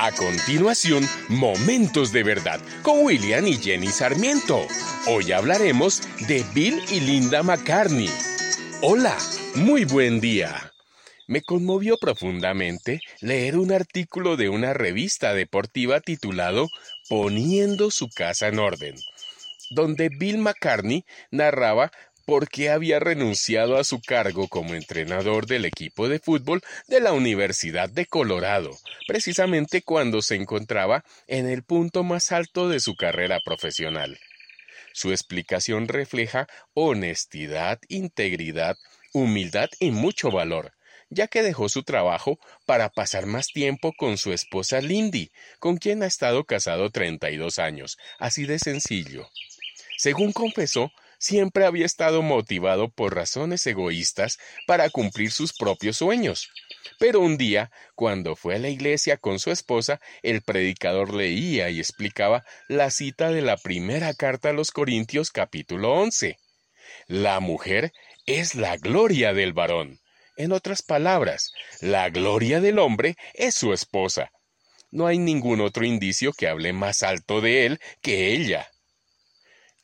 A continuación, Momentos de Verdad con William y Jenny Sarmiento. Hoy hablaremos de Bill y Linda McCartney. Hola, muy buen día. Me conmovió profundamente leer un artículo de una revista deportiva titulado Poniendo su casa en orden, donde Bill McCartney narraba porque había renunciado a su cargo como entrenador del equipo de fútbol de la Universidad de Colorado, precisamente cuando se encontraba en el punto más alto de su carrera profesional. Su explicación refleja honestidad, integridad, humildad y mucho valor, ya que dejó su trabajo para pasar más tiempo con su esposa Lindy, con quien ha estado casado 32 años, así de sencillo. Según confesó, siempre había estado motivado por razones egoístas para cumplir sus propios sueños. Pero un día, cuando fue a la iglesia con su esposa, el predicador leía y explicaba la cita de la primera carta a los Corintios capítulo 11. La mujer es la gloria del varón. En otras palabras, la gloria del hombre es su esposa. No hay ningún otro indicio que hable más alto de él que ella.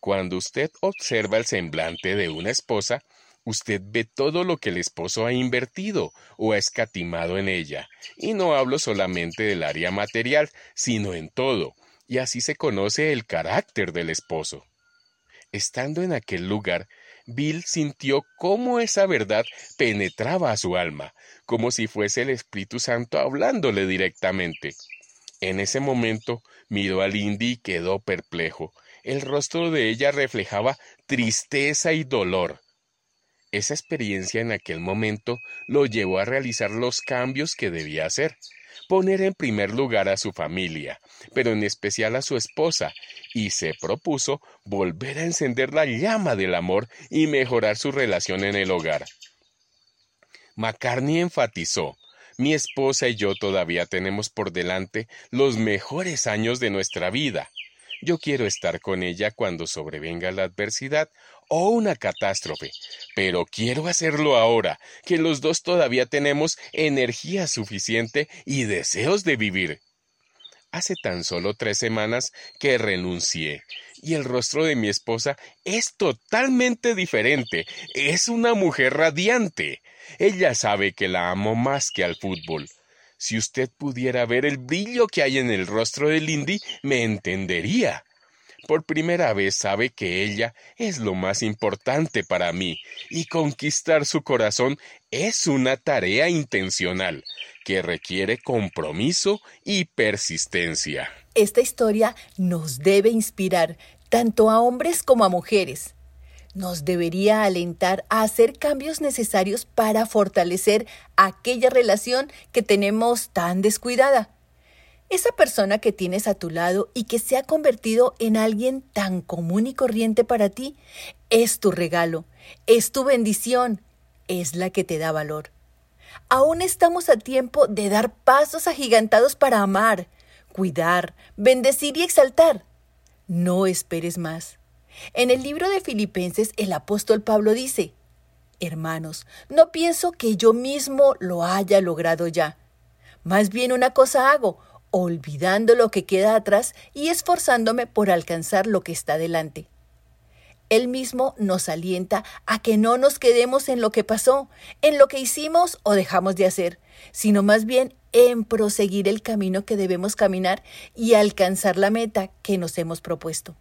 Cuando usted observa el semblante de una esposa, usted ve todo lo que el esposo ha invertido o ha escatimado en ella. Y no hablo solamente del área material, sino en todo, y así se conoce el carácter del esposo. Estando en aquel lugar, Bill sintió cómo esa verdad penetraba a su alma, como si fuese el Espíritu Santo hablándole directamente. En ese momento miró a Lindy y quedó perplejo. El rostro de ella reflejaba tristeza y dolor. Esa experiencia en aquel momento lo llevó a realizar los cambios que debía hacer, poner en primer lugar a su familia, pero en especial a su esposa, y se propuso volver a encender la llama del amor y mejorar su relación en el hogar. McCartney enfatizó mi esposa y yo todavía tenemos por delante los mejores años de nuestra vida. Yo quiero estar con ella cuando sobrevenga la adversidad o una catástrofe, pero quiero hacerlo ahora, que los dos todavía tenemos energía suficiente y deseos de vivir. Hace tan solo tres semanas que renuncié, y el rostro de mi esposa es totalmente diferente. Es una mujer radiante. Ella sabe que la amo más que al fútbol. Si usted pudiera ver el brillo que hay en el rostro de Lindy, me entendería. Por primera vez sabe que ella es lo más importante para mí, y conquistar su corazón es una tarea intencional que requiere compromiso y persistencia. Esta historia nos debe inspirar tanto a hombres como a mujeres nos debería alentar a hacer cambios necesarios para fortalecer aquella relación que tenemos tan descuidada. Esa persona que tienes a tu lado y que se ha convertido en alguien tan común y corriente para ti, es tu regalo, es tu bendición, es la que te da valor. Aún estamos a tiempo de dar pasos agigantados para amar, cuidar, bendecir y exaltar. No esperes más. En el libro de Filipenses el apóstol Pablo dice, Hermanos, no pienso que yo mismo lo haya logrado ya. Más bien una cosa hago, olvidando lo que queda atrás y esforzándome por alcanzar lo que está delante. Él mismo nos alienta a que no nos quedemos en lo que pasó, en lo que hicimos o dejamos de hacer, sino más bien en proseguir el camino que debemos caminar y alcanzar la meta que nos hemos propuesto.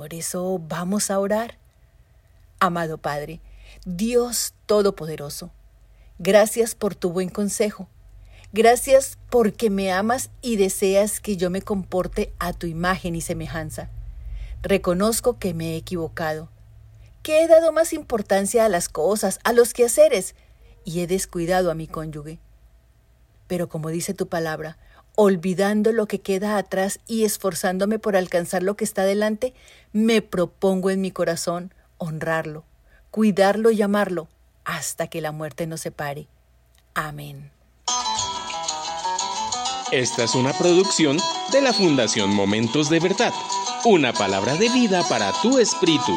Por eso vamos a orar. Amado Padre, Dios Todopoderoso, gracias por tu buen consejo. Gracias porque me amas y deseas que yo me comporte a tu imagen y semejanza. Reconozco que me he equivocado, que he dado más importancia a las cosas, a los quehaceres, y he descuidado a mi cónyuge. Pero como dice tu palabra, olvidando lo que queda atrás y esforzándome por alcanzar lo que está delante, me propongo en mi corazón honrarlo, cuidarlo y amarlo hasta que la muerte nos separe. Amén. Esta es una producción de la Fundación Momentos de Verdad, una palabra de vida para tu espíritu.